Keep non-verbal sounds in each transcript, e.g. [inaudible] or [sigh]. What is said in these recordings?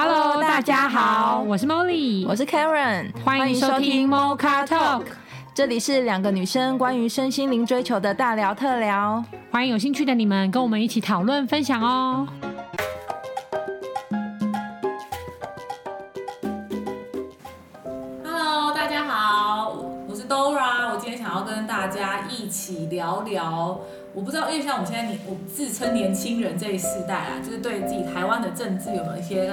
Hello，大家好，我是 Molly，我是 Karen，欢迎收听 Mocha Talk，这里是两个女生关于身心灵追求的大聊特聊，欢迎有兴趣的你们跟我们一起讨论分享哦。Hello，大家好，我是 Dora，我今天想要跟大家一起聊聊。我不知道，因为像我们现在年，我自称年轻人这一世代啊，就是对自己台湾的政治有没有一些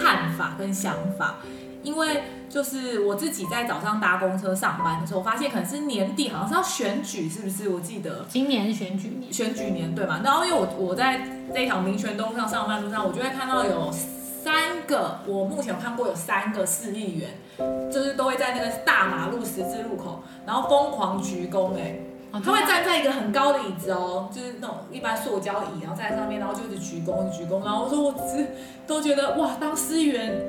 看法跟想法？因为就是我自己在早上搭公车上班的时候，我发现可能是年底，好像是要选举，是不是？我记得今年是选举年，选举年对嘛？然后因为我我在这一条民权东上上班路上，我就会看到有三个，我目前有看过有三个市议员，就是都会在那个大马路十字路口，然后疯狂鞠躬、欸，哎。他会站在一个很高的椅子哦，就是那种一般塑胶椅，然后站在上面，然后就一直鞠躬，鞠躬。然后我说我只是都觉得哇，当司员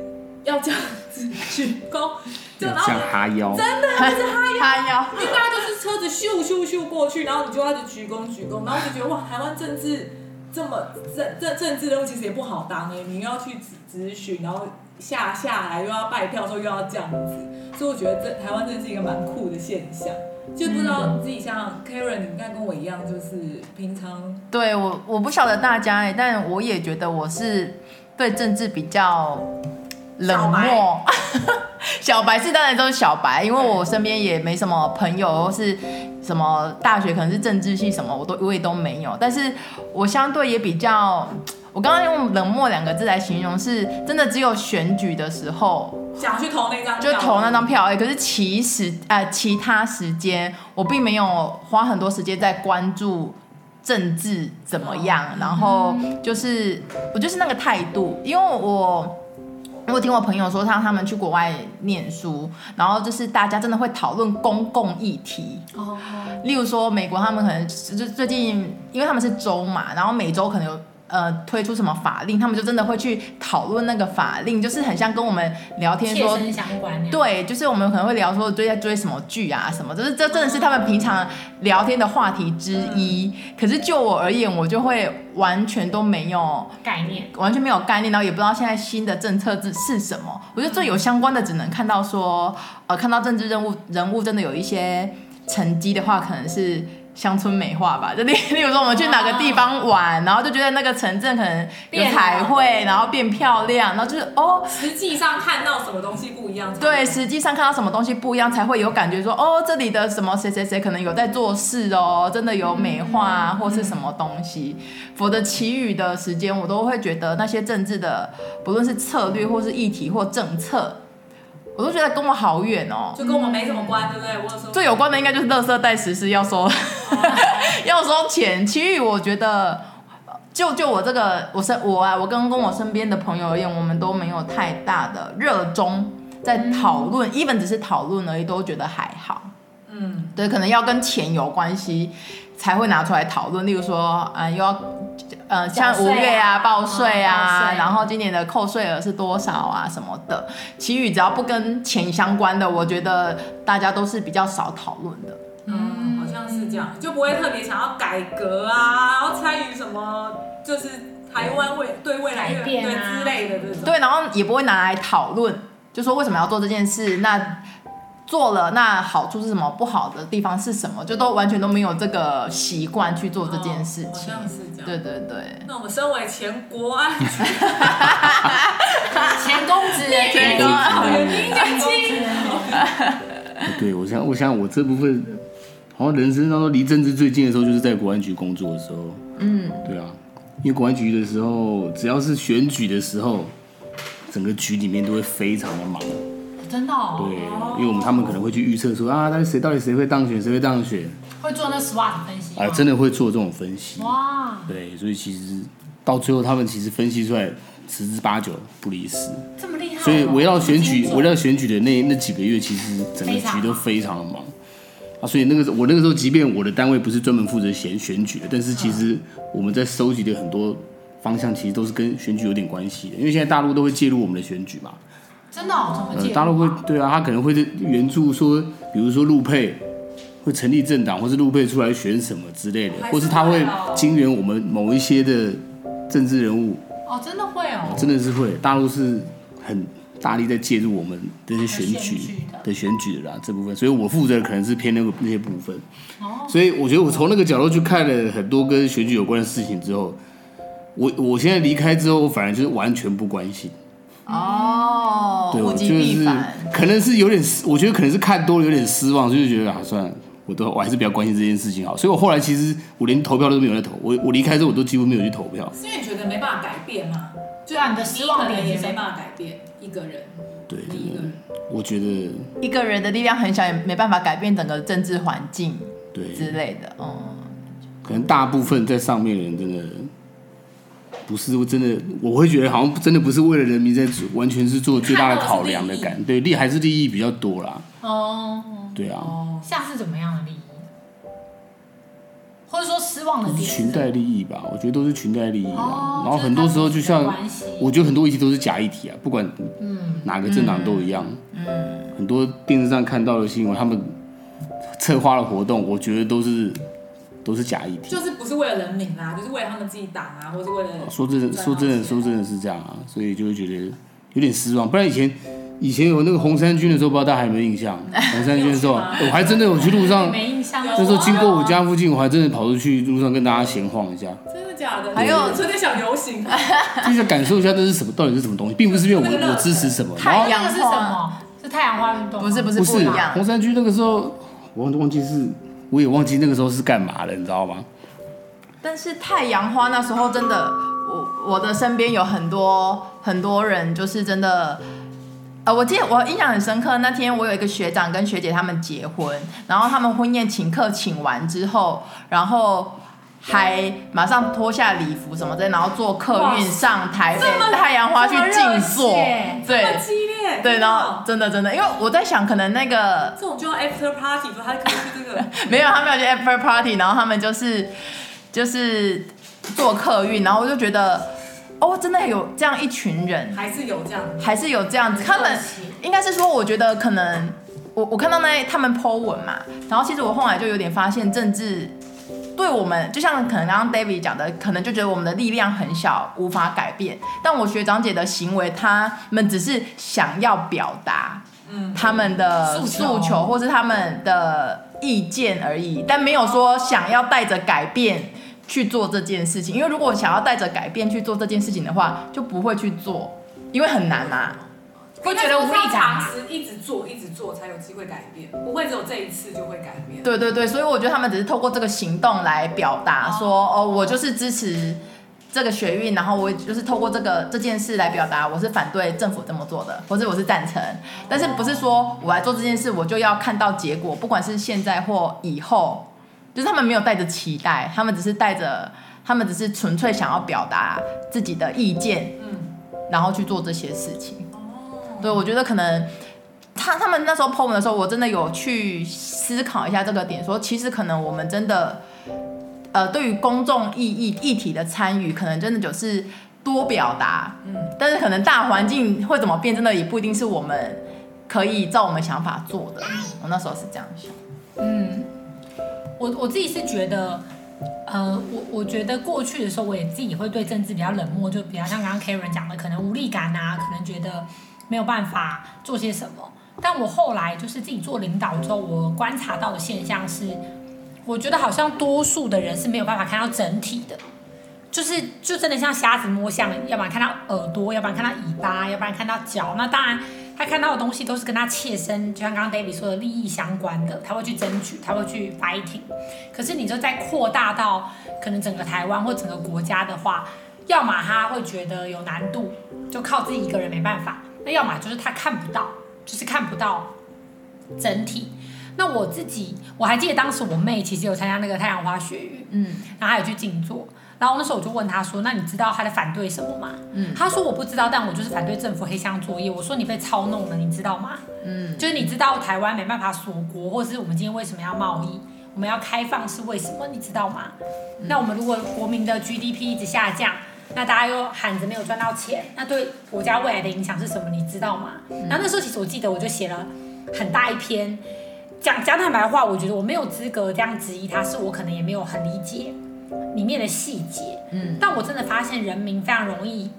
要这样子鞠躬，就然后哈腰，真的还是哈腰，[laughs] 哈腰，因为大家就是车子咻咻咻过去，然后你就要一直鞠躬鞠躬，然后就觉得哇，台湾政治这么政政政治任务其实也不好当哎，你要去咨询，然后下下来又要拜票说又要这样子，所以我觉得这台湾真的是一个蛮酷的现象。就不知道自己像 Karen，你应该跟我一样，就是平常对我我不晓得大家哎，但我也觉得我是对政治比较冷漠。[laughs] 小白是当然都是小白，因为我身边也没什么朋友，或是什么大学可能是政治系什么，我都我也都没有。但是我相对也比较，我刚刚用冷漠两个字来形容，是真的只有选举的时候。想去投那张，就投那张票哎。可是其实呃，其他时间我并没有花很多时间在关注政治怎么样。然后就是我就是那个态度，因为我我听我朋友说，他他们去国外念书，然后就是大家真的会讨论公共议题。哦。例如说美国，他们可能就最近，因为他们是州嘛，然后每周可能有。呃，推出什么法令，他们就真的会去讨论那个法令，就是很像跟我们聊天说，相关。对，就是我们可能会聊说追在追什么剧啊什么，就是这真的是他们平常聊天的话题之一。嗯、可是就我而言，我就会完全都没有概念，完全没有概念，然后也不知道现在新的政策是是什么。我觉得最有相关的，只能看到说，呃，看到政治任务人物真的有一些成绩的话，可能是。乡村美化吧，就例 [laughs] 例如说我们去哪个地方玩，然后就觉得那个城镇可能有彩绘，然后变漂亮，然后就是哦，实际上看到什么东西不一样。对，实际上看到什么东西不一样，才会有感觉说哦，这里的什么谁谁谁可能有在做事哦，真的有美化或是什么东西。否则其余的时间，我都会觉得那些政治的，不论是策略或是议题或政策。我都觉得跟我好远哦，就跟我们没什么关，对不对？我说最有关的应该就是垃圾袋实施要收，[laughs] 要收钱。其余我觉得，就就我这个，我身我啊，我跟跟我身边的朋友而言，我们都没有太大的热衷在讨论，even 只是讨论而已，都觉得还好。嗯，对，可能要跟钱有关系才会拿出来讨论，例如说，啊、呃，又要。呃，像五月啊，报税啊，啊然后今年的扣税额是多少啊，什么的，其余只要不跟钱相关的，我觉得大家都是比较少讨论的。就不会特别想要改革啊，然后参与什么，就是台湾未对未来对之类的这种。对，然后也不会拿来讨论，就说为什么要做这件事，那。做了，那好处是什么？不好的地方是什么？就都完全都没有这个习惯去做这件事情。哦、是这样。对对对。那我们身为前国安局，[laughs] 前公职，前公子，前公职。对，我想，我想，我这部分好像人生当中离政治最近的时候，就是在国安局工作的时候。嗯，对啊，因为国安局的时候，只要是选举的时候，整个局里面都会非常的忙。真的哦，对，因为我们他们可能会去预测说啊，但是谁到底谁会当选，谁会当选，会做那 SWOT 分析啊，真的会做这种分析。哇，对，所以其实到最后他们其实分析出来十之八九不离十，这么厉害，所以围绕选举围绕选举的那那几个月，其实整个局都非常的忙啊，所以那个时候我那个时候，即便我的单位不是专门负责选选举的，但是其实我们在收集的很多方向，其实都是跟选举有点关系的，因为现在大陆都会介入我们的选举嘛。真的、哦？怎么、呃、大陆会对啊，他可能会援助说，比如说陆配会成立政党，或是陆配出来选什么之类的，或是他会金援我们某一些的政治人物。哦，真的会哦，真的是会，大陆是很大力在介入我们这些选举的的选举的啦这部分，所以我负责的可能是偏那个那些部分。哦，所以我觉得我从那个角度去看了很多跟选举有关的事情之后，我我现在离开之后，我反而就是完全不关心。哦，对，物极我就是。可能是有点失，我觉得可能是看多了有点失望，所以就觉得啊，算了，我都我还是比较关心这件事情好。所以我后来其实我连投票都没有在投，我我离开之后我都几乎没有去投票。是因为你觉得没办法改变吗？对啊，你的失望点？也没办法改变一个人，对，我觉得一个人的力量很小，也没办法改变整个政治环境对，之类的。嗯，可能大部分在上面的人真的不是真的，我会觉得好像真的不是为了人民在做，完全是做最大的考量的感，对，利还是利益比较多啦，哦，对啊，哦，像是怎么样的利益？或者说失望的都是点裙带利益吧，我觉得都是裙带利益啊。哦然后很多时候就像我觉得很多议题都是假议题啊，不管嗯，哪个政党都一样。嗯，很多电视上看到的新闻，他们策划的活动，我觉得都是都是假议题。就是不是为了人民啊，就是为了他们自己党啊，或是为了说真的，说真的，说真的是这样啊，所以就会觉得有点失望。不然以前以前有那个红三军的时候，不知道大家还有没有印象？[laughs] 红三军的时候，我还真的有去路上，没印象。有那时候经过我家附近，我还真的跑出去路上跟大家闲晃一下，真的假的？还有春天小游行，[laughs] 就是感受一下这是什么，到底是什么东西，并不是 [laughs] 因为我我支持什么，太阳那个是什么？是太阳花运动？不是不是不是不一样红三军那个时候，我忘记是，我也忘记那个时候是干嘛了，你知道吗？但是太阳花那时候真的，我我的身边有很多很多人，就是真的，呃，我记得我印象很深刻，那天我有一个学长跟学姐他们结婚，然后他们婚宴请客请完之后，然后还马上脱下礼服什么的，然后坐客运上台北太阳花去静坐对激烈，对，然后真的真的，因为我在想，可能那个这种就要 after party，说他可以去这个，[laughs] 没有，他没有去 after party，然后他们就是就是坐客运，然后我就觉得，哦，真的有这样一群人，还是有这样，还是有这样子，他们应该是说，我觉得可能我我看到那他们 po 文嘛，然后其实我后来就有点发现，政治对我们就像可能刚刚 David 讲的，可能就觉得我们的力量很小，无法改变，但我学长姐的行为，他们只是想要表达。他们的诉求。诉求或是他们的意见而已，但没有说想要带着改变去做这件事情。因为如果想要带着改变去做这件事情的话，就不会去做，因为很难嘛。会觉得无力感长嘛。时一直做，一直做才有机会改变，不会只有这一次就会改变。对对对，所以我觉得他们只是透过这个行动来表达说，哦，我就是支持这个学运，然后我就是透过这个这件事来表达我是反对政府这么做的，或者我是赞成，但是不是说我来做这件事我就要看到结果，不管是现在或以后，就是他们没有带着期待，他们只是带着，他们只是纯粹想要表达自己的意见，嗯，然后去做这些事情。哦，对，我觉得可能他他们那时候 po 文的时候，我真的有去思考一下这个点，说其实可能我们真的，呃，对于公众意义议题的参与，可能真的就是多表达，嗯，但是可能大环境会怎么变，真的也不一定是我们可以照我们想法做的。我那时候是这样想。嗯，我我自己是觉得，呃，我我觉得过去的时候，我也自己会对政治比较冷漠，就比较像刚刚 Karen 讲的，可能无力感啊，可能觉得没有办法做些什么。但我后来就是自己做领导之后，我观察到的现象是，我觉得好像多数的人是没有办法看到整体的，就是就真的像瞎子摸象，要不然看到耳朵，要不然看到尾巴，要不然看到脚。那当然，他看到的东西都是跟他切身，就像刚刚 David 说的利益相关的，他会去争取，他会去 fighting。可是你就再扩大到可能整个台湾或整个国家的话，要么他会觉得有难度，就靠自己一个人没办法；那要么就是他看不到，就是看不到整体。那我自己我还记得当时我妹其实有参加那个太阳花学运，嗯然后她有去静坐，然后那时候我就问他说：“那你知道他在反对什么吗？”嗯他说：“我不知道，但我就是反对政府黑箱作业。”我说：“你被操弄了，你知道吗？”嗯，就是你知道台湾没办法锁国，或者是我们今天为什么要贸易，我们要开放是为什么？你知道吗？那我们如果国民的 GDP 一直下降，那大家又喊着没有赚到钱，那对国家未来的影响是什么？你知道吗？然后那时候其实我记得我就写了很大一篇，讲讲坦白话，我觉得我没有资格这样质疑他，是我可能也没有很理解里面的细节。嗯，但我真的发现人民非常容易，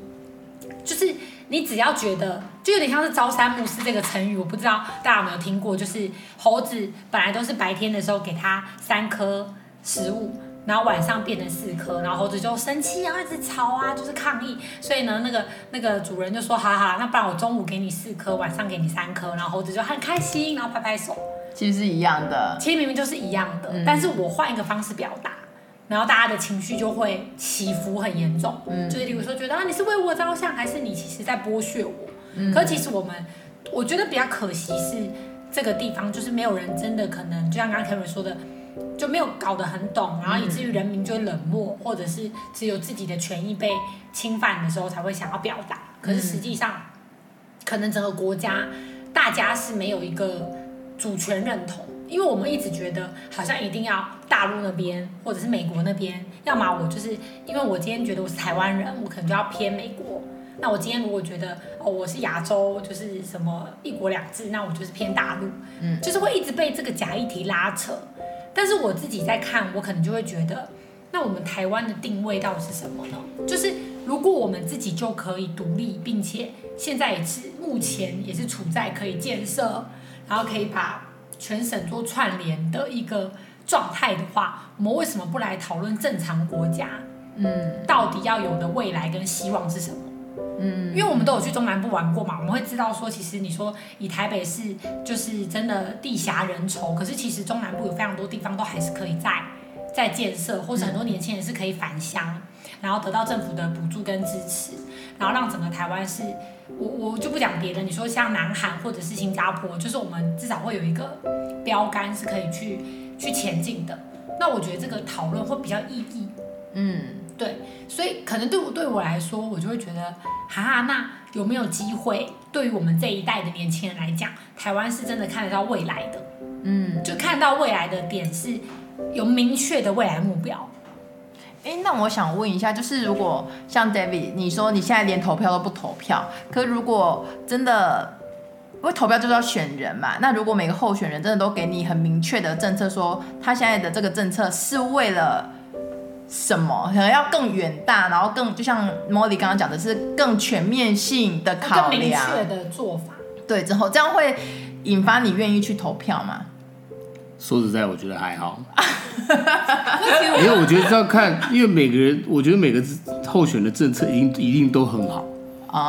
就是你只要觉得，就有点像是朝三暮四这个成语，我不知道大家有没有听过，就是猴子本来都是白天的时候给它三颗食物。然后晚上变成四颗，然后猴子就生气啊，一直吵啊，就是抗议。所以呢，那个那个主人就说：“好好，那不然我中午给你四颗，晚上给你三颗。”然后猴子就很开心，然后拍拍手。其实是一样的，其实明明就是一样的，嗯、但是我换一个方式表达，然后大家的情绪就会起伏很严重。嗯，就是例如说觉得啊，你是为我着想，还是你其实在剥削我？嗯，可其实我们，我觉得比较可惜是这个地方，就是没有人真的可能，就像刚刚 Karen 说的。就没有搞得很懂，然后以至于人民就会冷漠，或者是只有自己的权益被侵犯的时候才会想要表达。可是实际上，可能整个国家大家是没有一个主权认同，因为我们一直觉得好像一定要大陆那边或者是美国那边，要么我就是因为我今天觉得我是台湾人，我可能就要偏美国；那我今天如果觉得哦我是亚洲，就是什么一国两制，那我就是偏大陆。嗯，就是会一直被这个假议题拉扯。但是我自己在看，我可能就会觉得，那我们台湾的定位到底是什么呢？就是如果我们自己就可以独立，并且现在也是目前也是处在可以建设，然后可以把全省做串联的一个状态的话，我们为什么不来讨论正常国家？嗯，到底要有的未来跟希望是什么？嗯，因为我们都有去中南部玩过嘛，我们会知道说，其实你说以台北市就是真的地狭人稠，可是其实中南部有非常多地方都还是可以再再建设，或者很多年轻人是可以返乡，然后得到政府的补助跟支持，然后让整个台湾是，我我就不讲别的，你说像南韩或者是新加坡，就是我们至少会有一个标杆是可以去去前进的，那我觉得这个讨论会比较意义，嗯。对，所以可能对我对我来说，我就会觉得，哈哈，那有没有机会？对于我们这一代的年轻人来讲，台湾是真的看得到未来的，嗯，就看到未来的点是有明确的未来目标。诶，那我想问一下，就是如果像 David，你说你现在连投票都不投票，可如果真的，因为投票就是要选人嘛，那如果每个候选人真的都给你很明确的政策，说他现在的这个政策是为了。什么可能要更远大，然后更就像 Molly 刚刚讲的是更全面性的考量，更明确的做法。对，之后这样会引发你愿意去投票吗？说实在，我觉得还好，[laughs] [laughs] 因为我觉得这样看，因为每个人，我觉得每个候选的政策一定一定都很好。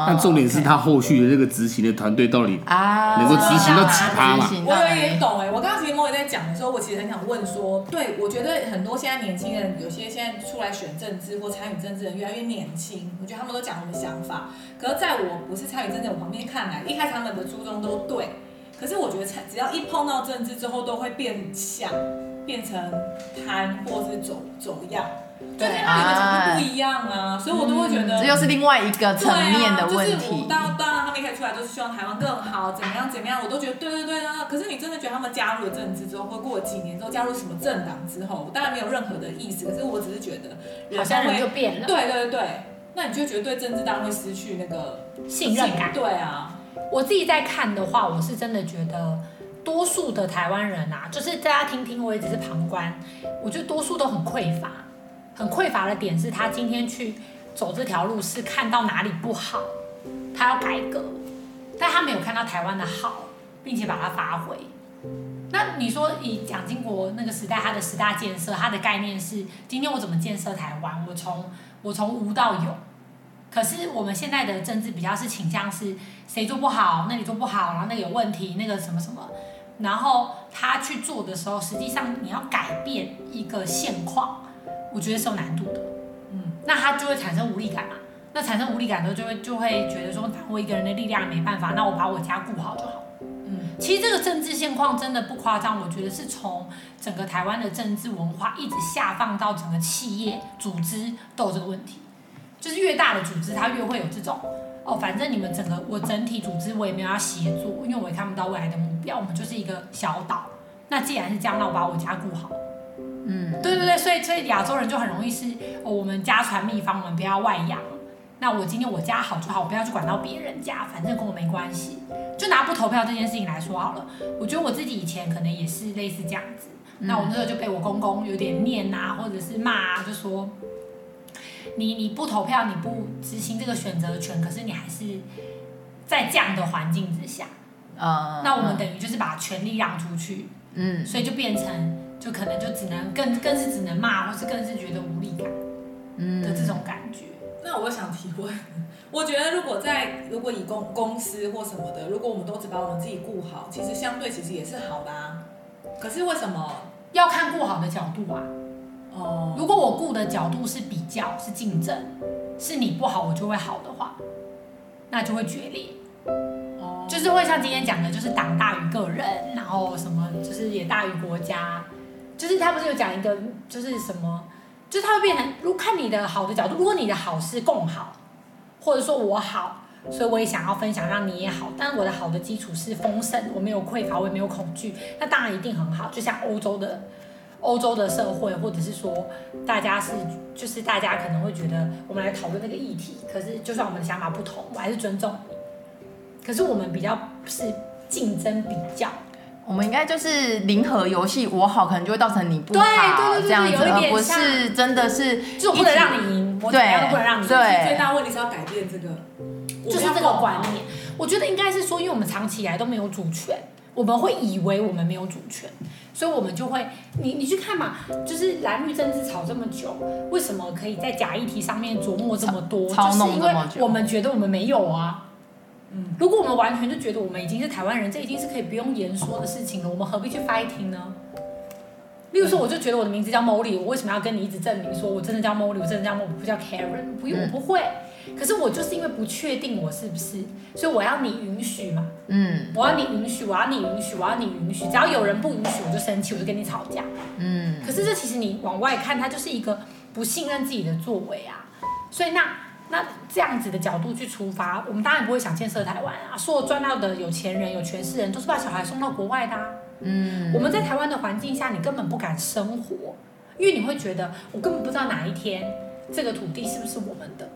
但重点是他后续的那个执行的团队到底能够执行到几趴嘛？我有一点懂哎，我刚刚其实莫也在讲的时候，我其实很想问说，对，我觉得很多现在年轻人，有些现在出来选政治或参与政治的人越来越年轻，我觉得他们都讲他们的想法。可是在我不是参与政治，我旁边看来，一开始他们的初衷都对，可是我觉得只要一碰到政治之后，都会变相，变成瘫或是走走样。对，跟他们讲的不一样啊，所以我都会觉得、嗯、这又是另外一个层面的问题。啊就是、当然，当然，他们一开始出来都是希望台湾更好，怎么样怎么样，我都觉得对对对啊。可是你真的觉得他们加入了政治之后，或过了几年之后加入什么政党之后，我当然没有任何的意思。可是我只是觉得，好像人就变了。对对对，那你就觉得对政治当然会失去那个信任感。对啊，我自己在看的话，我是真的觉得，多数的台湾人啊，就是大家听听，我也只是旁观，我觉得多数都很匮乏。很匮乏的点是他今天去走这条路是看到哪里不好，他要改革，但他没有看到台湾的好，并且把它发挥。那你说以蒋经国那个时代他的十大建设，他的概念是今天我怎么建设台湾？我从我从无到有。可是我们现在的政治比较是倾向是谁做不好，那里做不好，然后那个有问题，那个什么什么，然后他去做的时候，实际上你要改变一个现况。我觉得是有难度的，嗯，那他就会产生无力感嘛。那产生无力感的时候，就会就会觉得说，我一个人的力量没办法，那我把我家顾好就好。嗯，其实这个政治现况真的不夸张，我觉得是从整个台湾的政治文化一直下放到整个企业组织都有这个问题，就是越大的组织，它越会有这种哦，反正你们整个我整体组织我也没有要协作，因为我也看不到未来的目标，我们就是一个小岛。那既然是这样，那我把我家顾好。嗯，对对对，所以所以亚洲人就很容易是，哦，我们家传秘方，我们不要外扬。那我今天我家好就好，我不要去管到别人家，反正跟我没关系。就拿不投票这件事情来说好了，我觉得我自己以前可能也是类似这样子。那我那时候就被我公公有点念啊，或者是骂啊，就说你你不投票，你不执行这个选择权，可是你还是在这样的环境之下，呃，那我们等于就是把权力让出去，嗯，所以就变成就可能就只能更更是只能骂，或是更是觉得无力感，嗯的这种感觉。那我想提问，我觉得如果在如果以公公司或什么的，如果我们都只把我们自己顾好，其实相对其实也是好的啊。可是为什么要看顾好的角度啊？哦，如果我顾的角度是比较，是竞争，是你不好我就会好的话，那就会决裂。哦，就是会像今天讲的，就是党大于个人，然后什么就是也大于国家，就是他不是有讲一个就是什么，就是他会变成，如果看你的好的角度，如果你的好是共好，或者说我好，所以我也想要分享，让你也好，但我的好的基础是丰盛，我没有匮乏，我也没有恐惧，那当然一定很好。就像欧洲的欧洲的社会，或者是说大家是就是大家可能会觉得，我们来讨论那个议题，可是就算我们的想法不同，我还是尊重你。可是我们比较是竞争比较，我们应该就是零和游戏，我好可能就会造成你不好，对对对对这样子，有一点而不是真的是，就我不能让你赢，我怎么样都不能让你赢。对最大问题是要改变这个，就是这个观念。我觉得应该是说，因为我们长期以来都没有主权，我们会以为我们没有主权，所以我们就会，你你去看嘛，就是蓝绿政治吵这么久，为什么可以在假议题上面琢磨这么多？么久，就是因为我们觉得我们没有啊。嗯，如果我们完全就觉得我们已经是台湾人，这已经是可以不用言说的事情了，我们何必去 fighting 呢？例如说，我就觉得我的名字叫 Molly，我为什么要跟你一直证明说我真的叫 Molly，我真的叫 Molly，我不叫 Karen，不用，我不会。可是我就是因为不确定我是不是，所以我要你允许嘛。嗯，我要你允许，我要你允许，我要你允许。只要有人不允许，我就生气，我就跟你吵架。嗯，可是这其实你往外看，它就是一个不信任自己的作为啊。所以那那这样子的角度去出发，我们当然不会想建设台湾啊。所有赚到的有钱人、有权势人，都是把小孩送到国外的啊。嗯，我们在台湾的环境下，你根本不敢生活，因为你会觉得我根本不知道哪一天这个土地是不是我们的。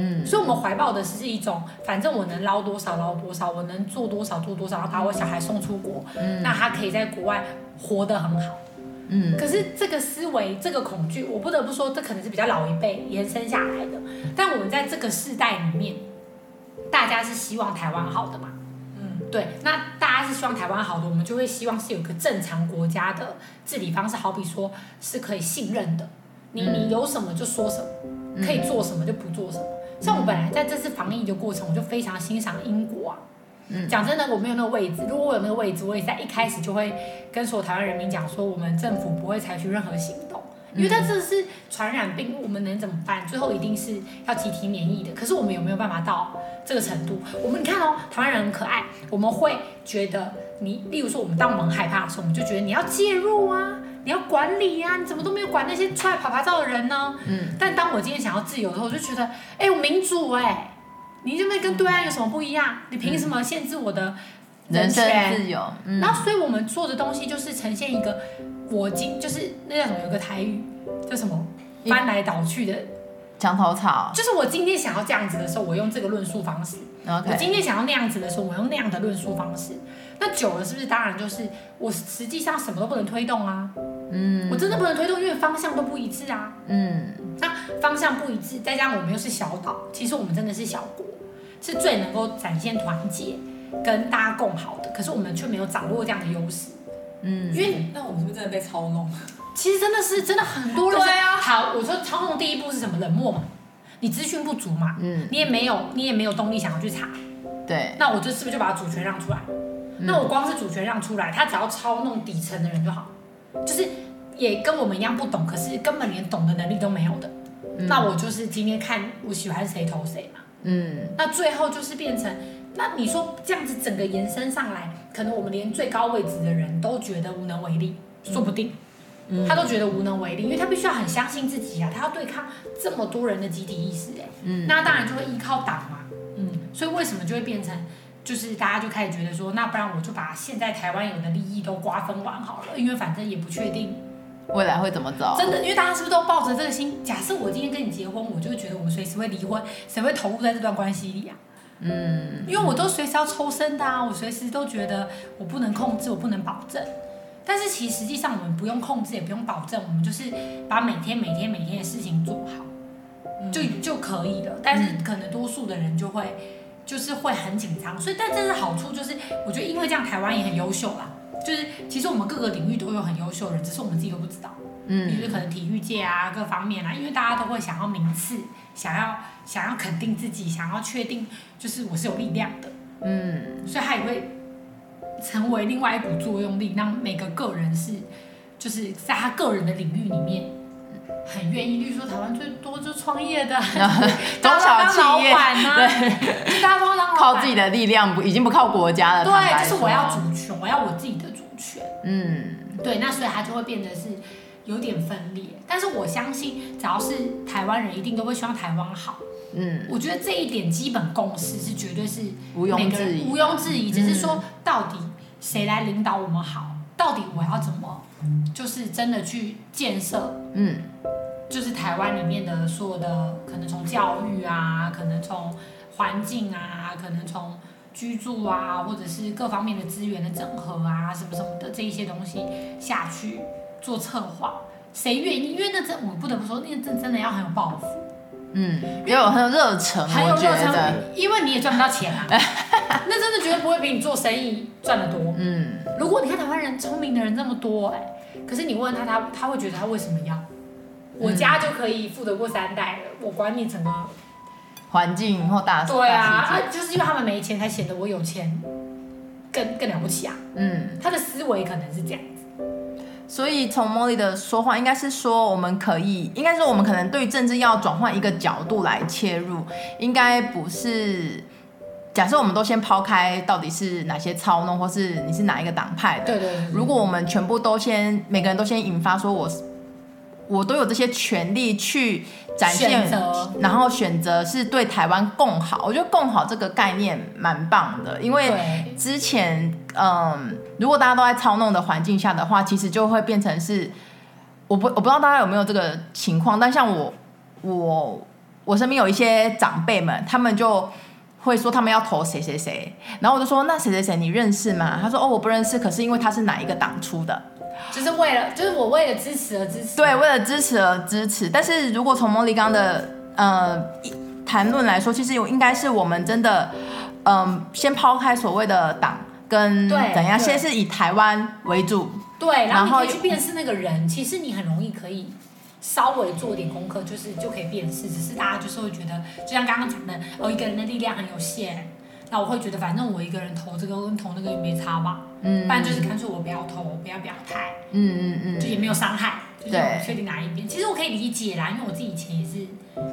嗯，所以我们怀抱的是一种，反正我能捞多少捞多少，我能做多少做多少，然后把我小孩送出国，嗯，那他可以在国外活得很好。嗯，可是这个思维，这个恐惧，我不得不说，这可能是比较老一辈延伸下来的。但我们在这个世代里面，大家是希望台湾好的嘛？嗯，对。那大家是希望台湾好的，我们就会希望是有一个正常国家的治理方式，好比说是可以信任的。你你有什么就说什么，可以做什么就不做什么。像我本来在这次防疫的过程，我就非常欣赏英国啊。嗯，讲真的，我没有那个位置。如果我有那个位置，我也在一开始就会跟所有台湾人民讲说，我们政府不会采取任何行动，因为它这是传染病，我们能怎么办？最后一定是要集体免疫的。可是我们有没有办法到这个程度？我们你看哦，台湾人很可爱，我们会觉得你，例如说我们当我们害怕的时候，我们就觉得你要介入啊，你要管理呀、啊，你怎么都没有管那些出来拍拍照的人呢？嗯，但当我今天想要自由的时候，我就觉得，哎，我民主哎、欸。你这边跟对岸有什么不一样？你凭什么限制我的人身自由？嗯，然后，所以我们做的东西就是呈现一个我今就是那叫什么？有个台语叫什么？翻来倒去的墙头草。就是我今天想要这样子的时候，我用这个论述方式；Okay. 我今天想要那样子的时候，我用那样的论述方式。那久了是不是？当然就是我实际上什么都不能推动啊。嗯，我真的不能推动，因为方向都不一致啊。嗯，那方向不一致，再加上我们又是小岛，其实我们真的是小国，是最能够展现团结跟大家共好的。可是我们却没有掌握这样的优势。嗯，因为那我们是不是真的被操弄？其实真的是真的很多人。对啊。好，我说操弄第一步是什么？冷漠嘛，你资讯不足嘛。嗯。你也没有，你也没有动力想要去查。对。那我就是不是就把主权让出来？嗯。那我光是主权让出来，他只要操弄底层的人就好。就是也跟我们一样不懂，可是根本连懂的能力都没有的。嗯、那我就是今天看我喜欢谁投谁嘛。嗯。那最后就是变成，那你说这样子整个延伸上来，可能我们连最高位置的人都觉得无能为力，嗯、说不定。嗯。他都觉得无能为力，因为他必须要很相信自己啊，他要对抗这么多人的集体意识哎。嗯。那当然就会依靠党嘛。嗯。所以为什么就会变成？就是大家就开始觉得说，那不然我就把现在台湾有的利益都瓜分完好了，因为反正也不确定未来会怎么走。真的，因为大家是不是都抱着这个心？假设我今天跟你结婚，我就觉得我们随时会离婚，谁会投入在这段关系里啊？嗯，因为我都随时要抽身的啊，我随时都觉得我不能控制，我不能保证。但是其实实际上我们不用控制，也不用保证，我们就是把每天每天每天的事情做好，嗯、就就可以了。但是可能多数的人就会就是会很紧张，所以但这是好处，就是我觉得因为这样台湾也很优秀啦。就是其实我们各个领域都有很优秀的人，只是我们自己都不知道。嗯，就是可能体育界啊，各方面啊，因为大家都会想要名次，想要想要肯定自己，想要确定就是我是有力量的。嗯，所以他也会成为另外一股作用力，让每个个人是就是在他个人的领域里面很愿意。例如说，台湾最多就创业的，[laughs] 中小企业啊，对，就大家都当靠自己的力量，不已经不靠国家了。对，就是我要主权，我要我自己的主权。嗯，对，那所以他就会变得是。有点分裂，但是我相信，只要是台湾人，一定都会希望台湾好。嗯，我觉得这一点基本共识是绝对是毋庸置疑，毋庸置疑。只是说，到底谁来领导我们好？到底我要怎么，就是真的去建设？嗯，就是台湾里面的所有的，可能从教育啊，可能从环境啊，可能从居住啊，或者是各方面的资源的整合啊，什么什么的这一些东西下去。做策划，谁愿意？因为那真，我不得不说，那真真的要很有抱负，嗯，要有很有热忱，很有热忱，因为你也赚不到钱啊，[laughs] 那真的绝对不会比你做生意赚得多。嗯，如果你看台湾人聪明的人这么多，哎，可是你问他，他他会觉得他为什么要？我家就可以富得过三代了，我管你整个环境或大对啊，啊，就是因为他们没钱，才显得我有钱更更了不起啊。嗯，他的思维可能是这样。所以从 Molly 的说话，应该是说我们可以，应该说我们可能对政治要转换一个角度来切入，应该不是假设我们都先抛开到底是哪些操弄，或是你是哪一个党派的。对对对。如果我们全部都先，每个人都先引发说我。我都有这些权利去展现，然后选择是对台湾共好。我觉得共好这个概念蛮棒的，因为之前，嗯，如果大家都在操弄的环境下的话，其实就会变成是，我不我不知道大家有没有这个情况，但像我我我身边有一些长辈们，他们就会说他们要投谁谁谁，然后我就说那谁谁谁你认识吗？他说哦我不认识，可是因为他是哪一个党出的。就是为了，就是我为了支持而支持。对，为了支持而支持。但是如果从莫莉刚的呃谈论来说，其实有应该是我们真的，嗯、呃，先抛开所谓的党跟怎样，先是以台湾为主。对，然后去辨识那个人，其实你很容易可以稍微做点功课，就是就可以辨识。只是大家就是会觉得，就像刚刚讲的，哦，一个人的力量很有限。那我会觉得，反正我一个人投这个跟投那个也没差吧，嗯，不然就是干脆我不要投，我不要表态，嗯嗯嗯，就也没有伤害，就是我确定哪一边。其实我可以理解啦，因为我自己以前也是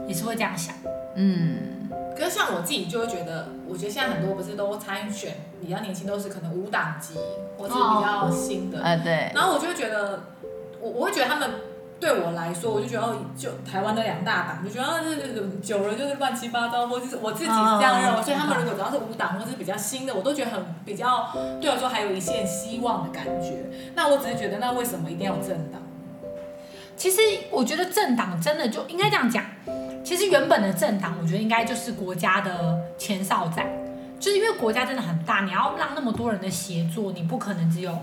也是会这样想，嗯。可是像我自己就会觉得，我觉得现在很多不是都参选比较年轻，都是可能无党籍或者比较新的，啊对。然后我就会觉得，我我会觉得他们。对我来说，我就觉得哦，就台湾的两大党，就觉得啊，这这久了就是乱七八糟，或者是我自己是这样认为。所以他们如果只要是无党或是比较新的，我都觉得很比较对我来说还有一线希望的感觉。那我只是觉得，那为什么一定要政党？其实我觉得政党真的就应该这样讲。其实原本的政党，我觉得应该就是国家的前哨站，就是因为国家真的很大，你要让那么多人的协作，你不可能只有。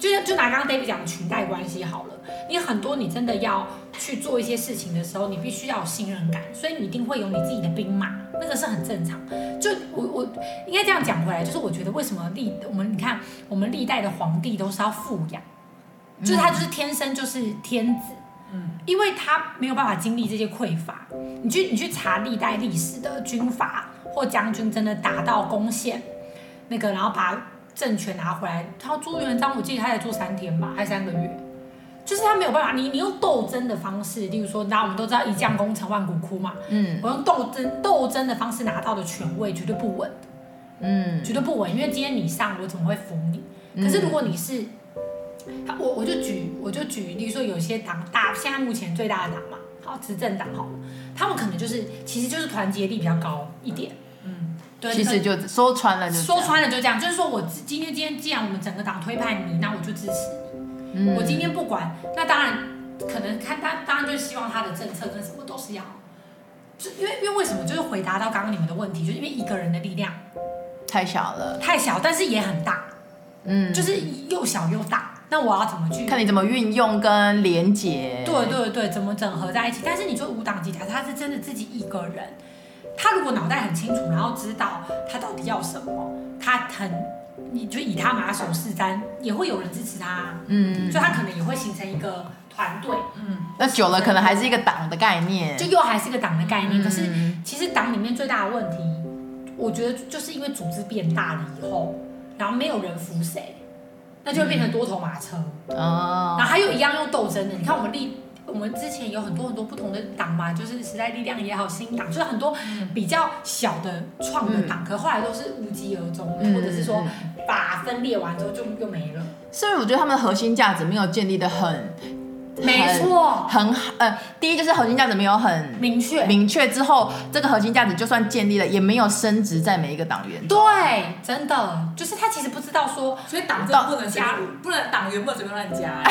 就就拿刚刚 David 讲的裙带关系好了，你很多你真的要去做一些事情的时候，你必须要有信任感，所以你一定会有你自己的兵马，那个是很正常。就我我应该这样讲回来，就是我觉得为什么历我们你看我们历代的皇帝都是要富养，就是他就是天生就是天子，嗯，因为他没有办法经历这些匮乏。你去你去查历代历史的军阀或将军真的打到攻陷那个，然后把。政权拿回来，他朱元璋，我记得他才做三天吧，还三个月，就是他没有办法。你你用斗争的方式，例如说，那我们都知道一将功成万骨枯嘛，嗯，我用斗争斗争的方式拿到的权位绝对不稳，嗯，绝对不稳，因为今天你上，我怎么会服你？可是如果你是，我我就举我就举，例如说有些党大，现在目前最大的党嘛，好执政党好了，他们可能就是其实就是团结力比较高一点。对，其实就说穿了就说穿了就这样，就是说我今天今天既然我们整个党推派你，那我就支持你。嗯、我今天不管，那当然可能看他，当然就希望他的政策跟什么都是要，就因为因为为什么？就是回答到刚刚你们的问题，就是因为一个人的力量太小了，太小，但是也很大，嗯，就是又小又大，那我要怎么去看你怎么运用跟连接。对对对，怎么整合在一起？但是你说无党籍，假设他是真的自己一个人，他如果脑袋很清楚，然后知道他到底要什么，他很，你就以他马首是瞻，也会有人支持他。嗯，所以他可能也会形成一个团队。嗯，那久了可能还是一个党的概念，就又还是一个党的概念。嗯、可是其实党里面最大的问题，我觉得就是因为组织变大了以后，然后没有人服谁。那就会变成多头马车哦，然后他又一样用斗争的。你看我们立，我们之前有很多很多不同的党嘛，就是时代力量也好，新党，就是很多比较小的创的党，可后来都是无疾而终，或者是说把分裂完之后就又没了。所以我觉得他们的核心价值没有建立的很。没错，很好呃，第一就是核心价值没有很明确，明确之后，这个核心价值就算建立了，也没有升值在每一个党员。对，真的，就是他其实不知道说，[laughs] 所以党政不能加入，不能党员不能随便乱加，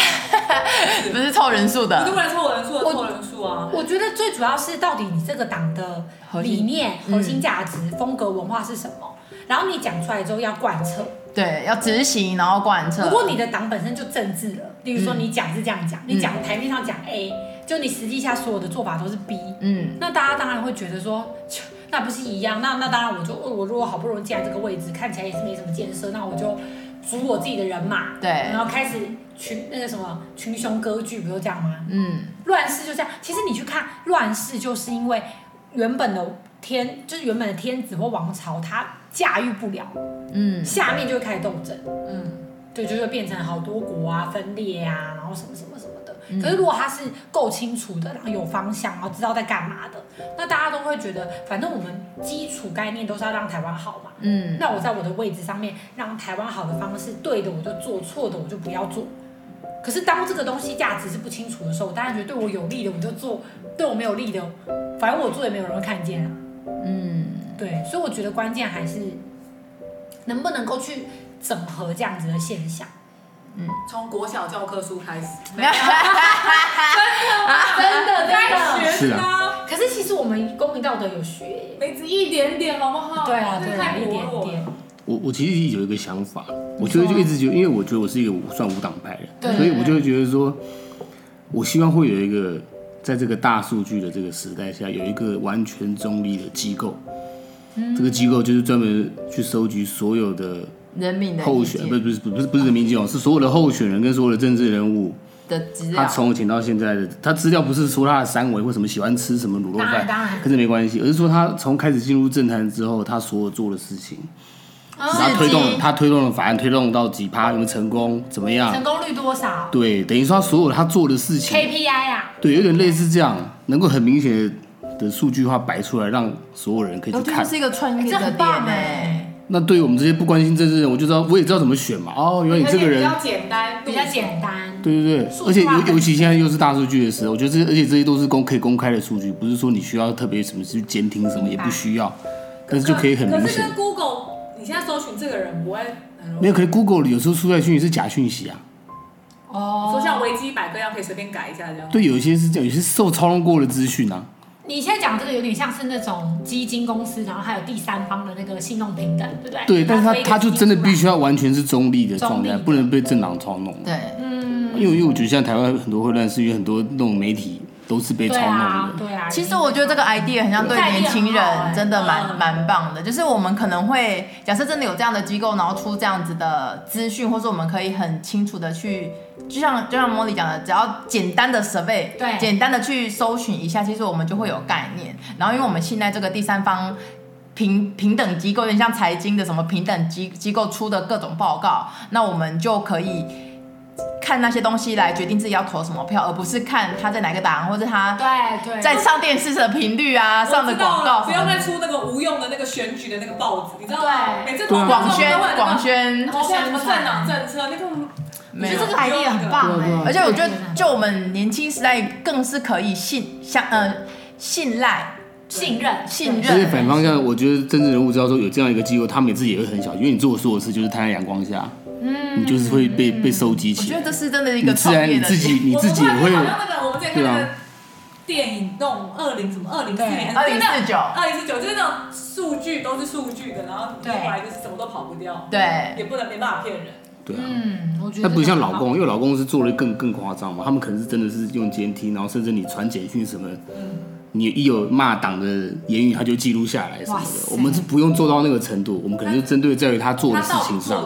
[laughs] 不是凑人数的，不能凑人数的凑人数啊。我觉得最主要是到底你这个党的理念、核心价值、风格、文化是什么，然后你讲出来之后要贯彻。对，要执行，然后贯彻。如果你的党本身就政治了，例如说你讲是这样讲，嗯、你讲台面上讲 A，就你实际下所有的做法都是 B，嗯，那大家当然会觉得说，那不是一样？那那当然，我就我如果好不容易进来这个位置，看起来也是没什么建设，那我就组我自己的人马，对，然后开始群那个什么群雄割据，不就这样吗？嗯，乱世就这样。其实你去看乱世，就是因为原本的天，就是原本的天子或王朝，他驾驭不了。嗯，下面就会开始斗争，嗯，对，就会变成好多国啊，分裂啊，然后什么什么什么的。嗯、可是如果他是够清楚的，然后有方向，然后知道在干嘛的，那大家都会觉得，反正我们基础概念都是要让台湾好嘛。嗯，那我在我的位置上面让台湾好的方式，对的我就做，错的我就不要做。可是当这个东西价值是不清楚的时候，我当然觉得对我有利的我就做，对我没有利的，反正我做也没有人会看见啊。嗯，对，所以我觉得关键还是。能不能够去整合这样子的现象？嗯，从国小教科书开始，[laughs] 真的在学的。可是其实我们公民道德有学，没只一点点，好不好？对啊，对啊，一点点。我我其实有一个想法，我觉得就一直觉得，因为我觉得我是一个算无党派的，所以我就会觉得说，我希望会有一个在这个大数据的这个时代下，有一个完全中立的机构。这个机构就是专门去收集所有的人民的候选，不是不是不是不是人民机构，是所有的候选人跟所有的政治人物的资料。他从以前到现在的，他资料不是说他的三围或什么喜欢吃什么卤肉饭，跟这没关系，而是说他从开始进入政坛之后，他所有做的事情，他推动他推动的法案推动到几趴，有没有成功，怎么样，成功率多少？对，等于说他所有他做的事情 KPI 啊，对，有点类似这样，能够很明显的。数据化摆出来，让所有人可以去看。这是一个创业的点哎。那对于我们这些不关心政治的人，我就知道，我也知道怎么选嘛。哦，原来你这个人比较简单，比较简单。对对对，而且尤尤其现在又是大数据的时候，我觉得这而且这些都是公可以公开的数据，不是说你需要特别什么去监听什么，也不需要，但是就可以很明显。可是跟 Google，你现在搜寻这个人不会没有，可能 Google 有时候出来讯息是假讯息啊。哦。说像维基百科一样，可以随便改一下这样。对，有一些是这样，有些受操纵过的资讯啊。你现在讲这个有点像是那种基金公司，然后还有第三方的那个信用平等，对不对？对，但是他他就真的必须要完全是中立的状态，不能被政党操弄。对，嗯，因为因为我觉得现在台湾很多混乱，是因为很多那种媒体都是被操弄的。对啊，其实我觉得这个 idea 很像对年轻人真的蛮蛮棒的，就是我们可能会假设真的有这样的机构，然后出这样子的资讯，或是我们可以很清楚的去。就像就像茉莉讲的，只要简单的 survey，对，简单的去搜寻一下，其实我们就会有概念。然后，因为我们现在这个第三方平平等机构，有点像财经的什么平等机机构出的各种报告，那我们就可以看那些东西来决定自己要投什么票，而不是看他在哪个档，或者他对对。在上电视的频率啊，上的广告，不要再出那个无用的那个选举的那个报纸，你知道吗？每次广宣广宣，然后什么政党政策那个。我觉得这个 idea 很棒哎，而且我觉得就我们年轻时代更是可以信相呃信赖、信任、信任。所以反方向，我觉得政治人物知道说有这样一个机构，他们自己也会很小，因为你做的所有事就是摊在阳光下，嗯，你就是会被被收集起来。我觉得这是真的一个自然你自己你自己也会。好像那个我们在看那个电影，那种二零什么二零四年、二零四九、二零四九，就是那种数据都是数据的，然后后来就是什么都跑不掉，对，也不能没办法骗人。对啊。嗯，我觉得那不像老公，因为老公是做的更更夸张嘛，他们可能是真的是用监听，然后甚至你传简讯什么，你一有骂党的言语，他就记录下来什么的。我们是不用做到那个程度，我们可能就针对在于他做的事情上。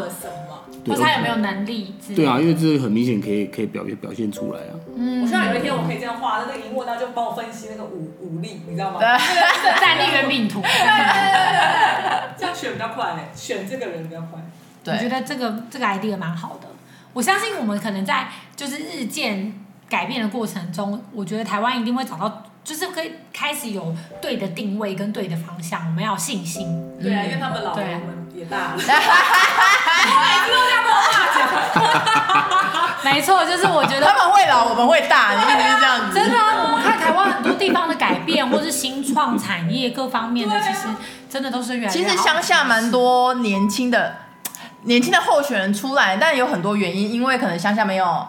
或他有没有能力？对啊，因为这个很明显可以可以表现表现出来啊。嗯，我希望有一天我可以这样画那个荧幕，他就帮我分析那个武武力，你知道吗？对，战力跟命图。对对对，这样选比较快，选这个人比较快。对，我觉得这个这个 idea 蛮好的。我相信我们可能在就是日渐改变的过程中，我觉得台湾一定会找到，就是可以开始有对的定位跟对的方向。我们要有信心。对啊，因为他们老了，我们也大了。每次都这样跟我讲。没错，就是我觉得他们会老，我们会大，你一定是这样子。真的啊，我们看台湾很多地方的改变，或是新创产业各方面的，其实真的都是原来。其实乡下蛮多年轻的。年轻的候选人出来，但有很多原因，因为可能乡下没有，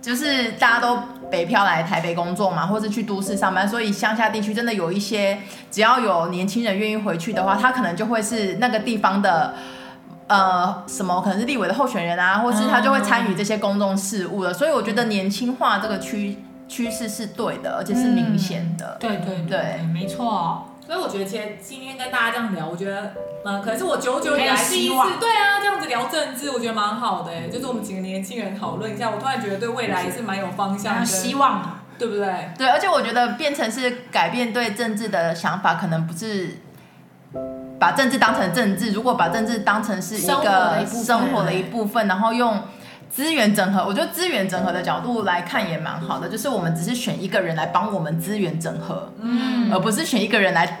就是大家都北漂来台北工作嘛，或是去都市上班，所以乡下地区真的有一些，只要有年轻人愿意回去的话，他可能就会是那个地方的，呃，什么可能是立委的候选人啊，或是他就会参与这些公众事务了。所以我觉得年轻化这个趋趋势是对的，而且是明显的。对对对，对没错。所以我觉得，其实今天跟大家这样聊，我觉得，嗯，可能是我久久以来第一次，对啊，这样子聊政治，我觉得蛮好的，哎，就是我们几个年轻人讨论一下，我突然觉得对未来也是蛮有方向、有希望的，对不对？对，而且我觉得变成是改变对政治的想法，可能不是把政治当成政治，如果把政治当成是一个生活的一部分，然后用。资源整合，我觉得资源整合的角度来看也蛮好的，就是我们只是选一个人来帮我们资源整合，嗯，而不是选一个人来，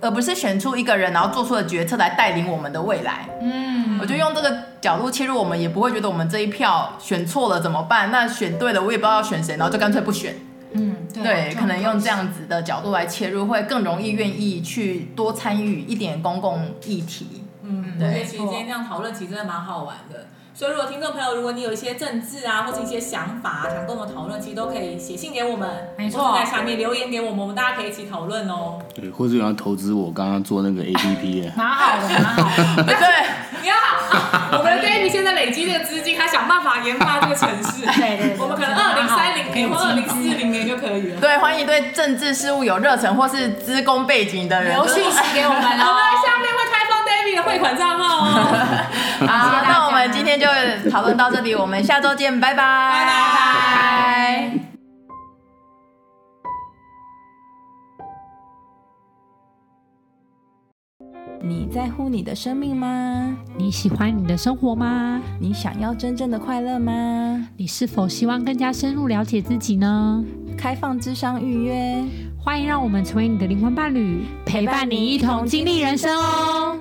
而不是选出一个人然后做出的决策来带领我们的未来，嗯，我就用这个角度切入，我们也不会觉得我们这一票选错了怎么办？那选对了，我也不知道要选谁，然后就干脆不选，嗯，对，对，可能用这样子的角度来切入，会更容易愿意去多参与一点公共议题，嗯，对，其实今天这样讨论其实真的蛮好玩的。所以，如果听众朋友，如果你有一些政治啊，或者一些想法，想跟我们讨论，其实都可以写信给我们，没错，在下面留言给我们，我们大家可以一起讨论哦。对，或者有人投资我刚刚做那个 APP，[laughs] 蛮好的，蛮好的。[laughs] 对，你好，我们的 David 现在累积这个资金，他想办法研发这个城市。对对，我们可能二零三零年或二零四零年就可以了。对，欢迎对政治事务有热忱或是资工背景的人留信息给我们哦。[laughs] 我们下面会的汇款账号哦。[laughs] 好，那我们今天就讨论到这里，我们下周见，拜拜。拜拜。你在乎你的生命吗？你喜欢你的生活吗？你想要真正的快乐吗？你是否希望更加深入了解自己呢？开放智商预约，欢迎让我们成为你的灵魂伴侣，陪伴你一同经历人生哦。